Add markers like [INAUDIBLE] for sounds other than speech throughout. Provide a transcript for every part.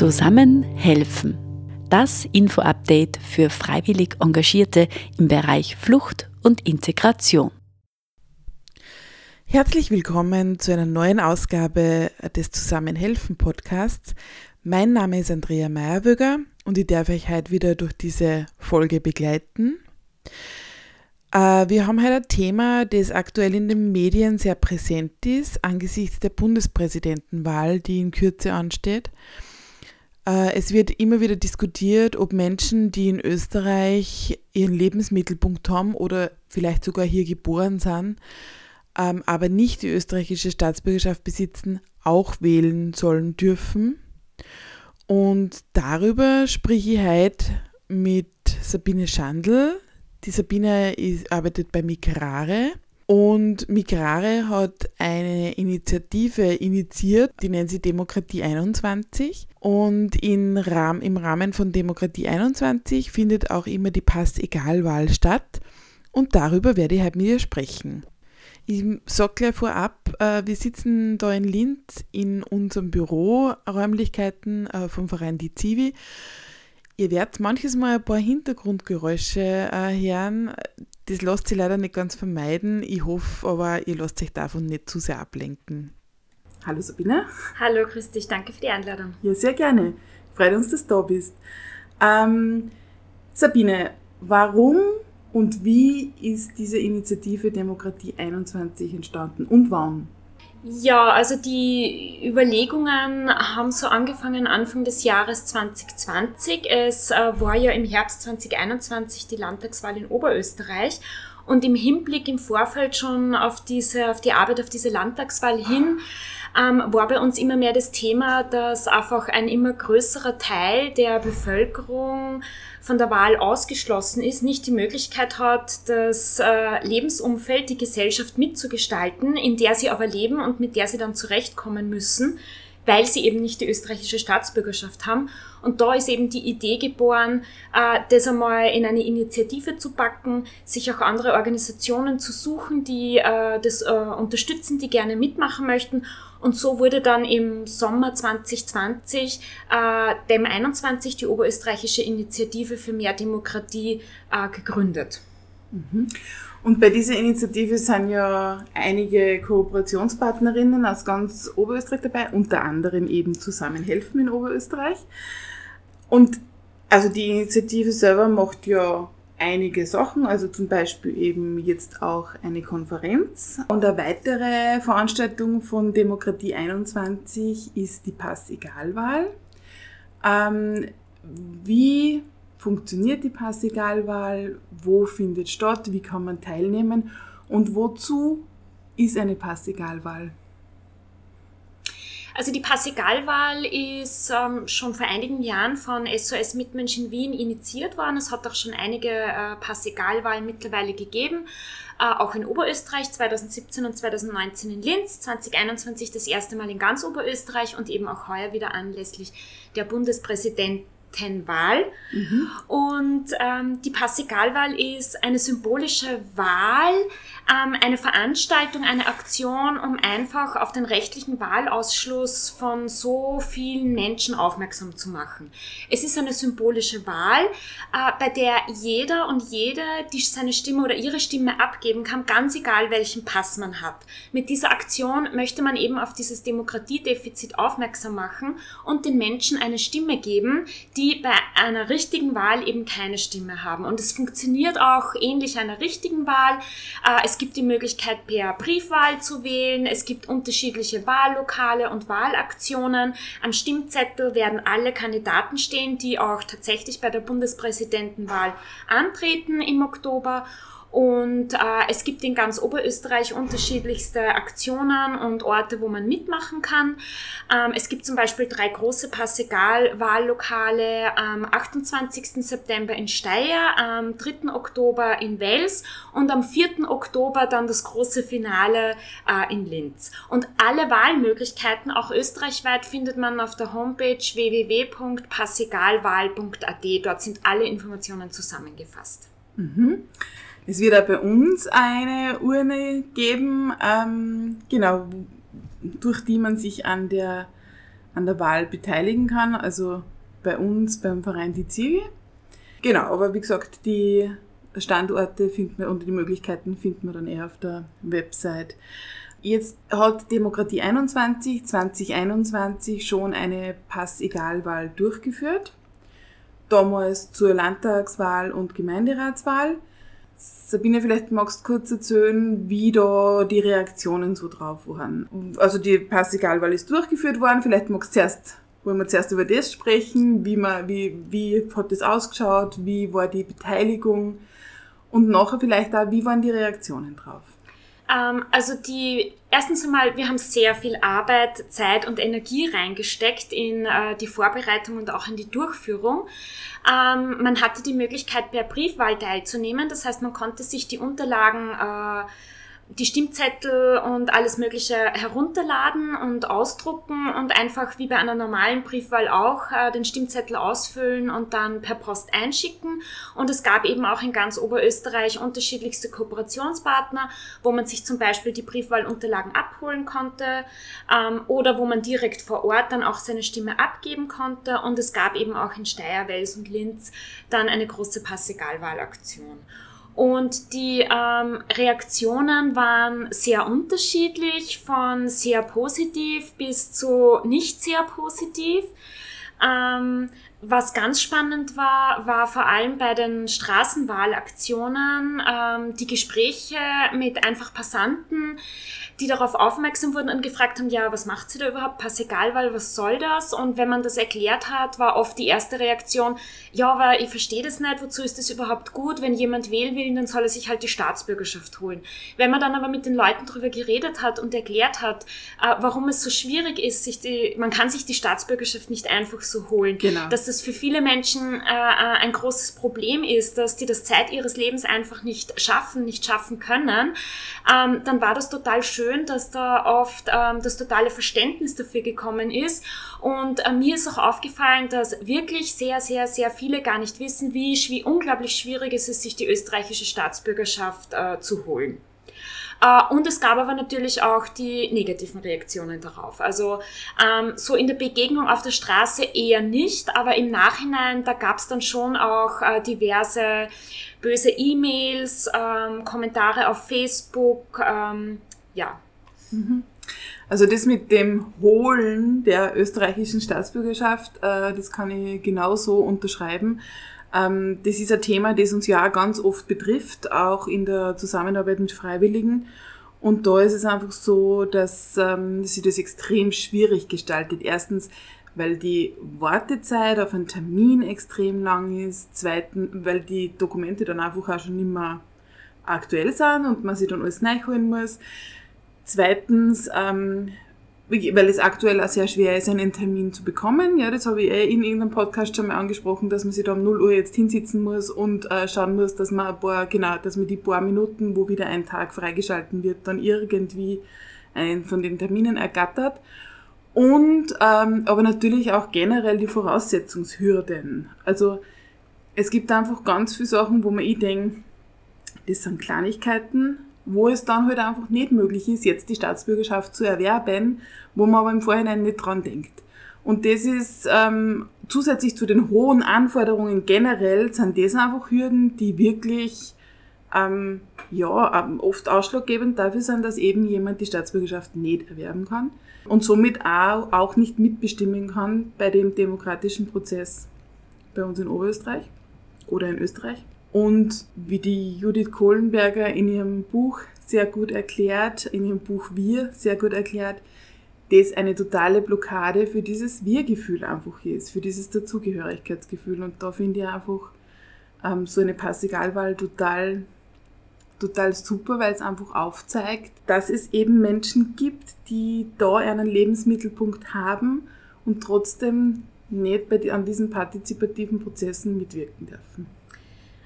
Zusammen helfen. Das Info-Update für freiwillig Engagierte im Bereich Flucht und Integration. Herzlich willkommen zu einer neuen Ausgabe des Zusammenhelfen Podcasts. Mein Name ist Andrea Meyerwöger und ich darf euch heute wieder durch diese Folge begleiten. Äh, wir haben heute ein Thema, das aktuell in den Medien sehr präsent ist, angesichts der Bundespräsidentenwahl, die in Kürze ansteht. Äh, es wird immer wieder diskutiert, ob Menschen, die in Österreich ihren Lebensmittelpunkt haben oder vielleicht sogar hier geboren sind, ähm, aber nicht die österreichische Staatsbürgerschaft besitzen, auch wählen sollen dürfen. Und darüber spreche ich heute mit Sabine Schandl. Die Sabine arbeitet bei Migrare und Migrare hat eine Initiative initiiert, die nennt sie Demokratie 21. Und in Rahm, im Rahmen von Demokratie 21 findet auch immer die Pass-Egal-Wahl statt. Und darüber werde ich heute mit ihr sprechen. Ich sage gleich vorab, äh, wir sitzen da in Linz in unserem Büro, Räumlichkeiten äh, vom Verein Die Zivi. Ihr werdet manches Mal ein paar Hintergrundgeräusche äh, hören. Das lässt sich leider nicht ganz vermeiden. Ich hoffe aber, ihr lasst euch davon nicht zu sehr ablenken. Hallo Sabine. Hallo, grüß dich. Danke für die Einladung. Ja, sehr gerne. Freut uns, dass du da bist. Ähm, Sabine, warum und wie ist diese Initiative Demokratie 21 entstanden und wann? Ja, also die Überlegungen haben so angefangen Anfang des Jahres 2020. Es äh, war ja im Herbst 2021 die Landtagswahl in Oberösterreich. Und im Hinblick im Vorfeld schon auf diese, auf die Arbeit auf diese Landtagswahl hin, ähm, war bei uns immer mehr das Thema, dass einfach ein immer größerer Teil der Bevölkerung von der Wahl ausgeschlossen ist, nicht die Möglichkeit hat, das äh, Lebensumfeld, die Gesellschaft mitzugestalten, in der sie aber leben und mit der sie dann zurechtkommen müssen, weil sie eben nicht die österreichische Staatsbürgerschaft haben. Und da ist eben die Idee geboren, äh, das einmal in eine Initiative zu packen, sich auch andere Organisationen zu suchen, die äh, das äh, unterstützen, die gerne mitmachen möchten und so wurde dann im Sommer 2020 äh, DEM 21, die Oberösterreichische Initiative für mehr Demokratie, äh, gegründet. Und bei dieser Initiative sind ja einige Kooperationspartnerinnen aus ganz Oberösterreich dabei, unter anderem eben Zusammenhelfen in Oberösterreich. Und also die Initiative selber macht ja einige Sachen, also zum Beispiel eben jetzt auch eine Konferenz. Und eine weitere Veranstaltung von Demokratie 21 ist die Pass-Egal-Wahl. Ähm, wie funktioniert die Pass-Egal-Wahl? Wo findet statt? Wie kann man teilnehmen? Und wozu ist eine Pass-Egal-Wahl? Also die Pass-Egal-Wahl ist ähm, schon vor einigen Jahren von SOS Mitmensch in Wien initiiert worden. Es hat auch schon einige äh, Pass-Egal-Wahlen mittlerweile gegeben, äh, auch in Oberösterreich 2017 und 2019 in Linz, 2021 das erste Mal in ganz Oberösterreich und eben auch heuer wieder anlässlich der Bundespräsident Wahl. Mhm. Und ähm, die Passigalwahl ist eine symbolische Wahl, ähm, eine Veranstaltung, eine Aktion, um einfach auf den rechtlichen Wahlausschluss von so vielen Menschen aufmerksam zu machen. Es ist eine symbolische Wahl, äh, bei der jeder und jede, die seine Stimme oder ihre Stimme abgeben kann, ganz egal welchen Pass man hat. Mit dieser Aktion möchte man eben auf dieses Demokratiedefizit aufmerksam machen und den Menschen eine Stimme geben, die bei einer richtigen Wahl eben keine Stimme haben. Und es funktioniert auch ähnlich einer richtigen Wahl. Äh, es gibt die Möglichkeit, per Briefwahl zu wählen. Es gibt unterschiedliche Wahllokale und Wahlaktionen. Am Stimmzettel werden alle Kandidaten stehen, die auch tatsächlich bei der Bundespräsidentenwahl antreten im Oktober. Und äh, es gibt in ganz Oberösterreich unterschiedlichste Aktionen und Orte, wo man mitmachen kann. Ähm, es gibt zum Beispiel drei große Passegal-Wahllokale am 28. September in Steyr, am 3. Oktober in Wels und am 4. Oktober dann das große Finale äh, in Linz. Und alle Wahlmöglichkeiten, auch österreichweit, findet man auf der Homepage www.passegalwahl.at. Dort sind alle Informationen zusammengefasst. Mhm. Es wird auch bei uns eine Urne geben, ähm, genau, durch die man sich an der an der Wahl beteiligen kann, also bei uns beim Verein Die Ziege. Genau, aber wie gesagt, die Standorte findet man und die Möglichkeiten findet man dann eher auf der Website. Jetzt hat Demokratie 21 2021 schon eine Pass-Egal-Wahl durchgeführt. Damals zur Landtagswahl und Gemeinderatswahl. Sabine, vielleicht magst du kurz erzählen, wie da die Reaktionen so drauf waren. Also die Pass-Egal-Wahl ist durchgeführt worden. Vielleicht magst du zuerst, wollen wir zuerst über das sprechen. Wie, man, wie, wie hat das ausgeschaut? Wie war die Beteiligung? Und nachher vielleicht auch, wie waren die Reaktionen drauf? Ähm, also die, erstens einmal, wir haben sehr viel Arbeit, Zeit und Energie reingesteckt in äh, die Vorbereitung und auch in die Durchführung. Ähm, man hatte die Möglichkeit, per Briefwahl teilzunehmen. Das heißt, man konnte sich die Unterlagen äh, die Stimmzettel und alles Mögliche herunterladen und ausdrucken und einfach wie bei einer normalen Briefwahl auch äh, den Stimmzettel ausfüllen und dann per Post einschicken. Und es gab eben auch in ganz Oberösterreich unterschiedlichste Kooperationspartner, wo man sich zum Beispiel die Briefwahlunterlagen abholen konnte ähm, oder wo man direkt vor Ort dann auch seine Stimme abgeben konnte. Und es gab eben auch in Steyr, Wels und Linz dann eine große Passegalwahlaktion. Und die ähm, Reaktionen waren sehr unterschiedlich, von sehr positiv bis zu nicht sehr positiv. Ähm, was ganz spannend war, war vor allem bei den Straßenwahlaktionen ähm, die Gespräche mit einfach Passanten, die darauf aufmerksam wurden und gefragt haben, ja, was macht sie da überhaupt? Pass egal, weil was soll das? Und wenn man das erklärt hat, war oft die erste Reaktion, ja, aber ich verstehe das nicht, wozu ist das überhaupt gut? Wenn jemand wählen will, dann soll er sich halt die Staatsbürgerschaft holen. Wenn man dann aber mit den Leuten darüber geredet hat und erklärt hat, äh, warum es so schwierig ist, sich die, man kann sich die Staatsbürgerschaft nicht einfach holen, genau. dass das für viele Menschen äh, äh ein großes Problem ist, dass die das Zeit ihres Lebens einfach nicht schaffen, nicht schaffen können, ähm, dann war das total schön, schön, dass da oft ähm, das totale Verständnis dafür gekommen ist. Und äh, mir ist auch aufgefallen, dass wirklich sehr, sehr, sehr viele gar nicht wissen, wie, wie unglaublich schwierig es ist, sich die österreichische Staatsbürgerschaft äh, zu holen. Uh, und es gab aber natürlich auch die negativen Reaktionen darauf. Also ähm, so in der Begegnung auf der Straße eher nicht, aber im Nachhinein, da gab es dann schon auch äh, diverse böse E-Mails, ähm, Kommentare auf Facebook, ähm, ja. Mhm. Also das mit dem Holen der österreichischen Staatsbürgerschaft, äh, das kann ich genauso unterschreiben. Ähm, das ist ein Thema, das uns ja auch ganz oft betrifft, auch in der Zusammenarbeit mit Freiwilligen. Und da ist es einfach so, dass ähm, sich das extrem schwierig gestaltet. Erstens, weil die Wartezeit auf einen Termin extrem lang ist. Zweitens, weil die Dokumente dann einfach auch schon mehr aktuell sind und man sich dann alles nachholen muss. Zweitens, ähm, weil es aktuell auch sehr schwer ist, einen Termin zu bekommen. Ja, das habe ich eh in irgendeinem Podcast schon mal angesprochen, dass man sich da um 0 Uhr jetzt hinsitzen muss und äh, schauen muss, dass man ein paar, genau, dass man die paar Minuten, wo wieder ein Tag freigeschalten wird, dann irgendwie einen von den Terminen ergattert. Und ähm, aber natürlich auch generell die Voraussetzungshürden. Also es gibt einfach ganz viele Sachen, wo man ich denke, das sind Kleinigkeiten, wo es dann halt einfach nicht möglich ist, jetzt die Staatsbürgerschaft zu erwerben, wo man aber im Vorhinein nicht dran denkt. Und das ist ähm, zusätzlich zu den hohen Anforderungen generell, sind das einfach Hürden, die wirklich ähm, ja, ähm, oft ausschlaggebend dafür sind, dass eben jemand die Staatsbürgerschaft nicht erwerben kann und somit auch, auch nicht mitbestimmen kann bei dem demokratischen Prozess bei uns in Oberösterreich oder in Österreich. Und wie die Judith Kohlenberger in ihrem Buch sehr gut erklärt, in ihrem Buch Wir sehr gut erklärt, das eine totale Blockade für dieses Wir-Gefühl einfach ist, für dieses Dazugehörigkeitsgefühl. Und da finde ich einfach ähm, so eine Passigalwahl total, total super, weil es einfach aufzeigt, dass es eben Menschen gibt, die da einen Lebensmittelpunkt haben und trotzdem nicht bei, an diesen partizipativen Prozessen mitwirken dürfen.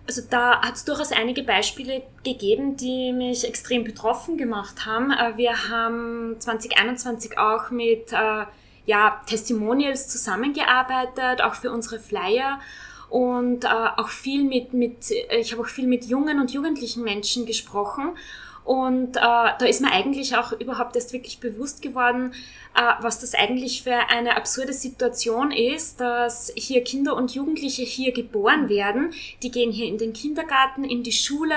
Also da hat es durchaus einige Beispiele gegeben, die mich extrem betroffen gemacht haben. Äh, wir haben 2021 auch mit äh, ja, Testimonials zusammengearbeitet, auch für unsere Flyer und äh, auch viel mit, mit ich habe auch viel mit jungen und jugendlichen Menschen gesprochen Und äh, da ist mir eigentlich auch überhaupt erst wirklich bewusst geworden, äh, was das eigentlich für eine absurde Situation ist, dass hier Kinder und Jugendliche hier geboren werden. Die gehen hier in den Kindergarten, in die Schule,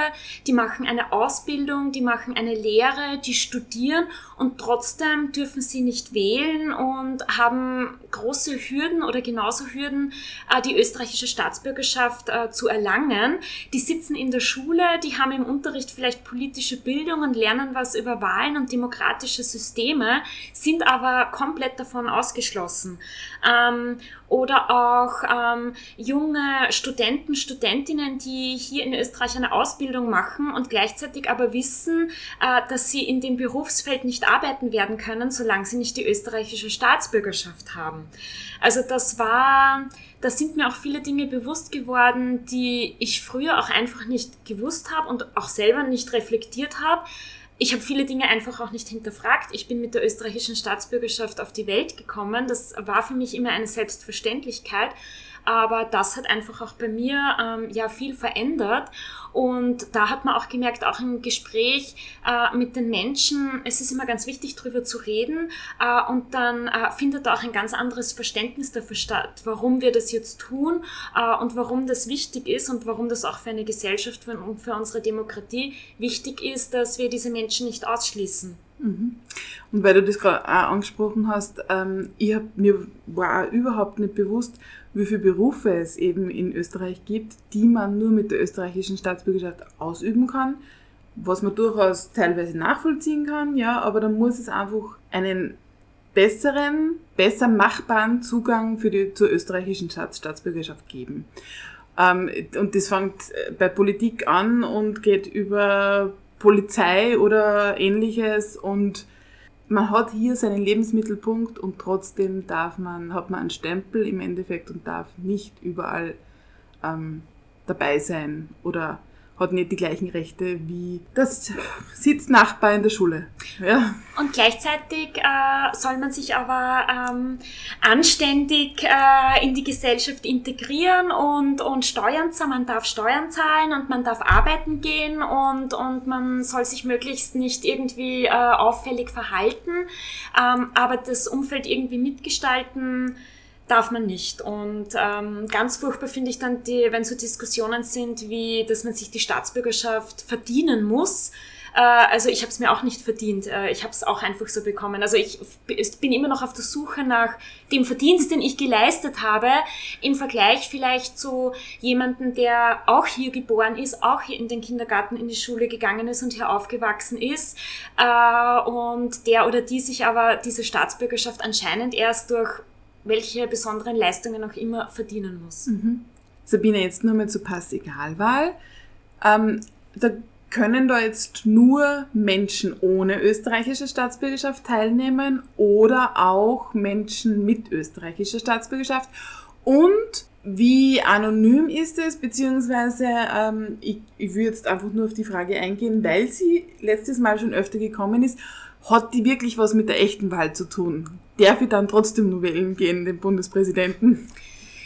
die machen eine Ausbildung, die machen eine Lehre, die studieren und trotzdem dürfen sie nicht wählen und haben große Hürden oder genauso Hürden, äh, die österreichische Staatsbürgerschaft äh, zu erlangen. Die sitzen in der Schule, die haben im Unterricht vielleicht politische Bildung und lernen was über Wahlen und demokratische Systeme, sind aber komplett davon ausgeschlossen. Ähm, oder auch ähm, junge Studenten, Studentinnen, die hier in Österreich eine Ausbildung machen und gleichzeitig aber wissen, äh, dass sie in dem Berufsfeld arbeiten werden können, solange sie nicht die österreichische Staatsbürgerschaft haben. Also das war, da sind mir auch viele Dinge bewusst geworden, die ich früher auch einfach nicht gewusst habe und auch selber nicht reflektiert habe ich habe viele Dinge einfach auch nicht hinterfragt. Ich bin mit der österreichischen Staatsbürgerschaft auf die Welt gekommen. Das war für mich immer eine Selbstverständlichkeit aber das hat einfach auch bei mir ähm, ja viel verändert. Und da hat man auch gemerkt, auch im Gespräch äh, mit den Menschen, es ist immer ganz wichtig, darüber zu reden. Äh, und dann äh, findet auch ein ganz anderes Verständnis dafür statt, warum wir das jetzt tun äh, und warum das wichtig ist und warum das auch für eine Gesellschaft und für unsere Demokratie wichtig ist, dass wir diese Menschen nicht ausschließen. Mhm. Und weil du das gerade auch angesprochen hast, ähm, ich hab, mir war auch überhaupt nicht bewusst, wie viele Berufe es eben in Österreich gibt, die man nur mit der österreichischen Staatsbürgerschaft ausüben kann, was man durchaus teilweise nachvollziehen kann, ja, aber dann muss es einfach einen besseren, besser machbaren Zugang für die, zur österreichischen Staats Staatsbürgerschaft geben. Ähm, und das fängt bei Politik an und geht über Polizei oder ähnliches und man hat hier seinen Lebensmittelpunkt und trotzdem darf man, hat man einen Stempel im Endeffekt und darf nicht überall ähm, dabei sein oder hat nicht die gleichen Rechte wie das Sitznachbar in der Schule. Ja. Und gleichzeitig äh, soll man sich aber ähm, anständig äh, in die Gesellschaft integrieren und, und Steuern zahlen. Man darf Steuern zahlen und man darf arbeiten gehen und, und man soll sich möglichst nicht irgendwie äh, auffällig verhalten, ähm, aber das Umfeld irgendwie mitgestalten darf man nicht. Und ähm, ganz furchtbar finde ich dann, die, wenn so Diskussionen sind, wie dass man sich die Staatsbürgerschaft verdienen muss. Äh, also ich habe es mir auch nicht verdient. Äh, ich habe es auch einfach so bekommen. Also ich bin immer noch auf der Suche nach dem Verdienst, den ich geleistet habe, im Vergleich vielleicht zu jemandem, der auch hier geboren ist, auch hier in den Kindergarten, in die Schule gegangen ist und hier aufgewachsen ist äh, und der oder die sich aber diese Staatsbürgerschaft anscheinend erst durch welche besonderen Leistungen auch immer verdienen muss. Mhm. Sabine, jetzt nur mal zur Pass-Egal-Wahl. Ähm, da können da jetzt nur Menschen ohne österreichische Staatsbürgerschaft teilnehmen oder auch Menschen mit österreichischer Staatsbürgerschaft? Und wie anonym ist es, beziehungsweise ähm, ich, ich würde jetzt einfach nur auf die Frage eingehen, weil sie letztes Mal schon öfter gekommen ist, hat die wirklich was mit der echten Wahl zu tun? Darf ich dann trotzdem nur wählen gehen, den Bundespräsidenten?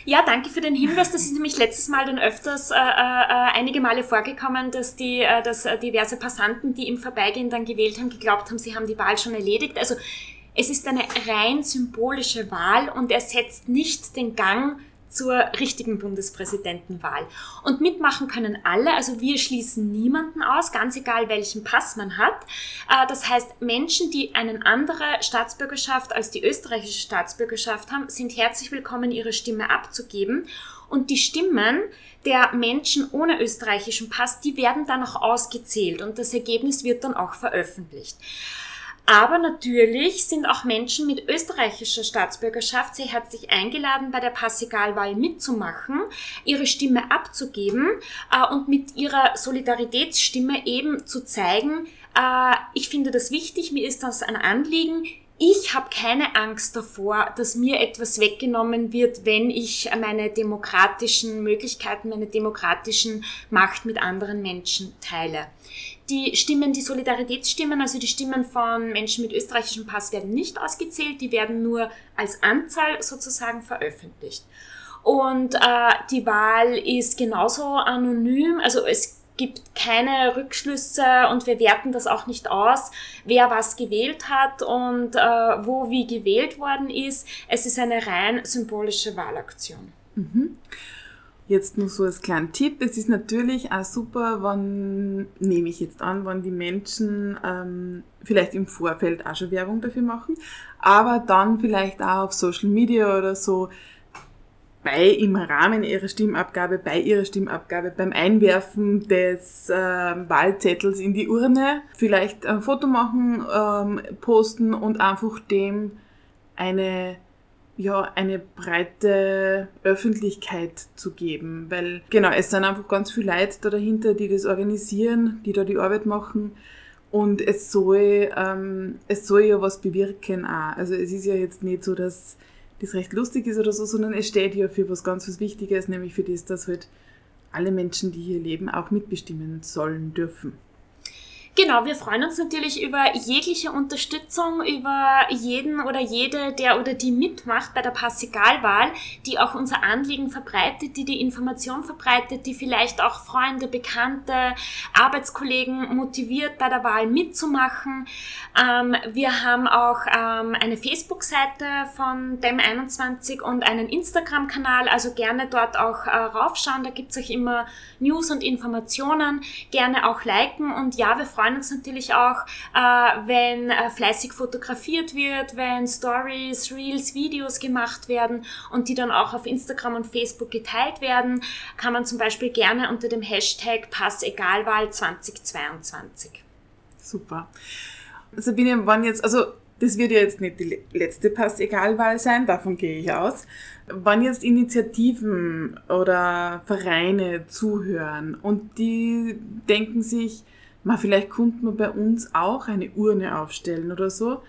Ja, danke für den Hinweis. Das ist nämlich letztes Mal dann öfters äh, äh, einige Male vorgekommen, dass, die, äh, dass äh, diverse Passanten, die im Vorbeigehen dann gewählt haben, geglaubt haben, sie haben die Wahl schon erledigt. Also es ist eine rein symbolische Wahl und ersetzt nicht den Gang zur richtigen Bundespräsidentenwahl. Und mitmachen können alle, also wir schließen niemanden aus, ganz egal welchen Pass man hat. Äh, das heißt, Menschen, die eine andere Staatsbürgerschaft als die österreichische Staatsbürgerschaft haben, sind herzlich willkommen, ihre Stimme abzugeben. Und die Stimmen der Menschen ohne österreichischen Pass, die werden dann auch ausgezählt und das Ergebnis wird dann auch veröffentlicht. Aber natürlich sind auch Menschen mit österreichischer Staatsbürgerschaft sehr herzlich eingeladen, bei der Passigalwahl mitzumachen, ihre Stimme abzugeben äh, und mit ihrer Solidaritätsstimme eben zu zeigen, äh, ich finde das wichtig, mir ist das ein Anliegen, ich habe keine Angst davor, dass mir etwas weggenommen wird, wenn ich meine demokratischen Möglichkeiten, meine demokratischen Macht mit anderen Menschen teile. Die Stimmen, die Solidaritätsstimmen, also die Stimmen von Menschen mit österreichischem Pass werden nicht ausgezählt, die werden nur als Anzahl sozusagen veröffentlicht. Und äh, die Wahl ist genauso anonym, also es gibt keine Rückschlüsse und wir werten das auch nicht aus, wer was gewählt hat und äh, wo wie gewählt worden ist. Es ist eine rein symbolische Wahlaktion. Mhm. Jetzt nur so als kleinen Tipp, es ist natürlich auch super, wann, nehme ich jetzt an, wenn die Menschen ähm, vielleicht im Vorfeld auch schon Werbung dafür machen, aber dann vielleicht auch auf Social Media oder so bei im Rahmen ihrer Stimmabgabe, bei ihrer Stimmabgabe, beim Einwerfen des äh, Wahlzettels in die Urne. Vielleicht ein Foto machen, ähm, posten und einfach dem eine ja, eine breite Öffentlichkeit zu geben, weil genau, es sind einfach ganz viele Leute da dahinter, die das organisieren, die da die Arbeit machen. Und es soll, ähm, es soll ja was bewirken auch. Also es ist ja jetzt nicht so, dass das recht lustig ist oder so, sondern es steht ja für was ganz was Wichtiges, nämlich für das, dass halt alle Menschen, die hier leben, auch mitbestimmen sollen dürfen. Genau, wir freuen uns natürlich über jegliche Unterstützung, über jeden oder jede, der oder die mitmacht bei der Passigalwahl, die auch unser Anliegen verbreitet, die die Information verbreitet, die vielleicht auch Freunde, Bekannte, Arbeitskollegen motiviert, bei der Wahl mitzumachen. Ähm, wir haben auch ähm, eine Facebook-Seite von DEM21 und einen Instagram-Kanal, also gerne dort auch äh, raufschauen, da gibt es euch immer News und Informationen, gerne auch liken. Und ja, wir freuen freuen uns natürlich auch, äh, wenn äh, fleißig fotografiert wird, wenn Stories, Reels, Videos gemacht werden und die dann auch auf Instagram und Facebook geteilt werden, kann man zum Beispiel gerne unter dem Hashtag Passegalwahl 2022. Super. Sabine, wann jetzt, also das wird ja jetzt nicht die letzte Passegalwahl sein, davon gehe ich aus. Wann jetzt Initiativen oder Vereine zuhören und die denken sich, Ma, vielleicht könnte man bei uns auch eine Urne aufstellen oder so.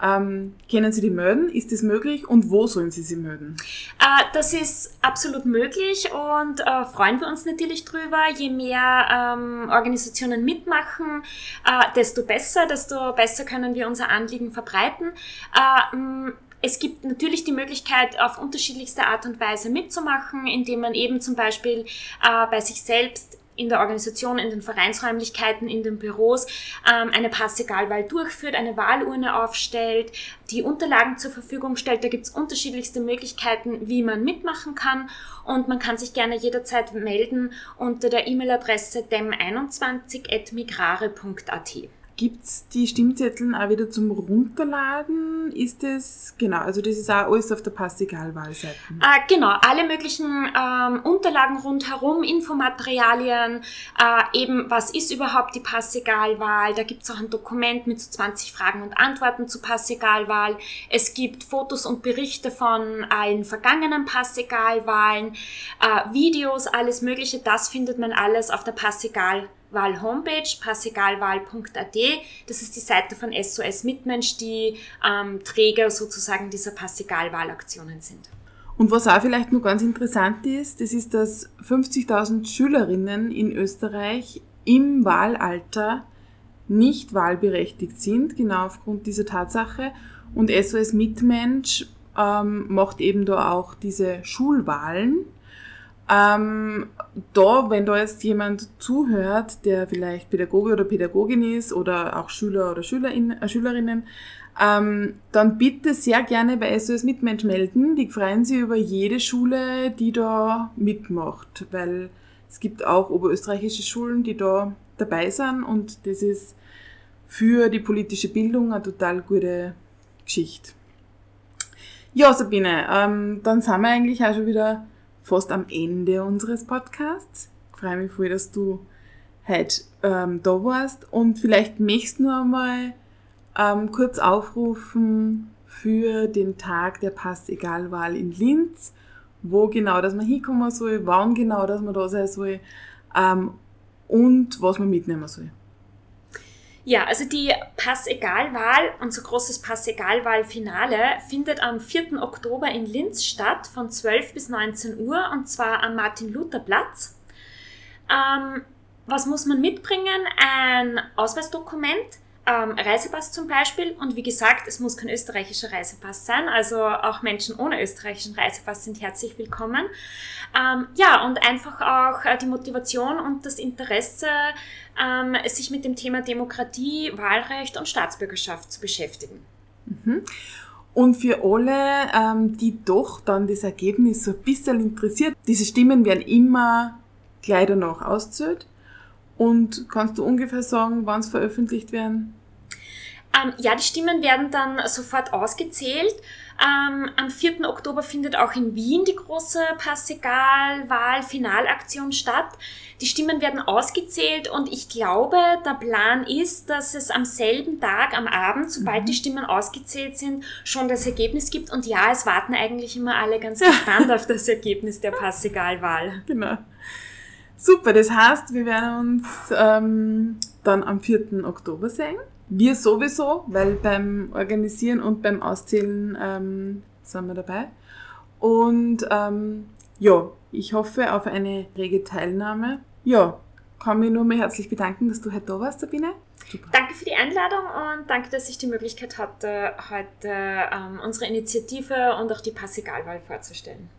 Ähm, können Sie die melden? Ist das möglich? Und wo sollen Sie sie melden? Äh, das ist absolut möglich und äh, freuen wir uns natürlich drüber. Je mehr ähm, Organisationen mitmachen, äh, desto besser, desto besser können wir unser Anliegen verbreiten. Äh, es gibt natürlich die Möglichkeit, auf unterschiedlichste Art und Weise mitzumachen, indem man eben zum Beispiel äh, bei sich selbst in der Organisation, in den Vereinsräumlichkeiten, in den Büros ähm, eine Passegalwahl durchführt, eine Wahlurne aufstellt, die Unterlagen zur Verfügung stellt. Da gibt es unterschiedlichste Möglichkeiten, wie man mitmachen kann und man kann sich gerne jederzeit melden unter der E-Mail-Adresse dem21.migrare.at. Gibt es die Stimmzettel auch wieder zum Runterladen? Ist das, genau, also das ist auch alles auf der Passigalwahlseite? Äh, genau, alle möglichen ähm, Unterlagen rundherum, Infomaterialien, äh, eben was ist überhaupt die Passigalwahl, da gibt es auch ein Dokument mit so 20 Fragen und Antworten zur Passigalwahl. Es gibt Fotos und Berichte von allen vergangenen Passigalwahlen, äh, Videos, alles mögliche, das findet man alles auf der Passigalwahl Wahl-Homepage, passegalwahl.at. Das ist die Seite von SOS Mitmensch, die ähm, Träger sozusagen dieser Passegalwahlaktionen sind. Und was auch vielleicht nur ganz interessant ist, das ist, dass 50.000 Schülerinnen in Österreich im Wahlalter nicht wahlberechtigt sind, genau aufgrund dieser Tatsache. Und SOS Mitmensch ähm, macht eben da auch diese Schulwahlen ähm, da, wenn da jetzt jemand zuhört, der vielleicht Pädagoge oder Pädagogin ist oder auch Schüler oder Schülerin, äh, Schülerinnen, ähm, dann bitte sehr gerne bei SOS Mitmensch melden. Die freuen sich über jede Schule, die da mitmacht, weil es gibt auch oberösterreichische Schulen, die da dabei sind und das ist für die politische Bildung eine total gute Geschichte. Ja, Sabine, ähm, dann sind wir eigentlich auch schon wieder fast am Ende unseres Podcasts. Ich freue mich voll, dass du heute ähm, da warst und vielleicht möchtest du noch einmal ähm, kurz aufrufen für den Tag der Pass-Egal-Wahl in Linz, wo genau, dass man hinkommen soll, wann genau, dass man da sein soll ähm, und was man mitnehmen soll. Ja, also die Pass-Egal-Wahl, unser großes Pass-Egal-Wahl-Finale, findet am 4. Oktober in Linz statt, von 12 bis 19 Uhr, und zwar am Martin-Luther-Platz. Ähm, was muss man mitbringen? Ein Ausweisdokument, ähm, Reisepass zum Beispiel. Und wie gesagt, es muss kein österreichischer Reisepass sein. Also auch Menschen ohne österreichischen Reisepass sind herzlich willkommen. Ähm, ja, und einfach auch äh, die Motivation und das Interesse, ähm, sich mit dem Thema Demokratie, Wahlrecht und Staatsbürgerschaft zu beschäftigen. Mhm. Und für alle, ähm, die doch dann das Ergebnis so ein bisschen interessiert, diese Stimmen werden immer gleich danach auszählt. Und kannst du ungefähr sagen, wann es veröffentlicht werden? Ähm, ja, die Stimmen werden dann sofort ausgezählt. Ähm, am 4. Oktober findet auch in Wien die große Passegal-Wahl-Finalaktion statt. Die Stimmen werden ausgezählt und ich glaube, der Plan ist, dass es am selben Tag, am Abend, sobald mhm. die Stimmen ausgezählt sind, schon das Ergebnis gibt. Und ja, es warten eigentlich immer alle ganz gespannt [LAUGHS] auf das Ergebnis der Passegal-Wahl. Genau. Super, das heißt, wir werden uns ähm, dann am 4. Oktober sehen. Wir sowieso, weil beim Organisieren und beim Auszählen ähm, sind wir dabei. Und ähm, ja, ich hoffe auf eine rege Teilnahme. Ja, kann mich nur mal herzlich bedanken, dass du heute da warst, Sabine. Super. Danke für die Einladung und danke, dass ich die Möglichkeit hatte, heute ähm, unsere Initiative und auch die Passegalwahl vorzustellen.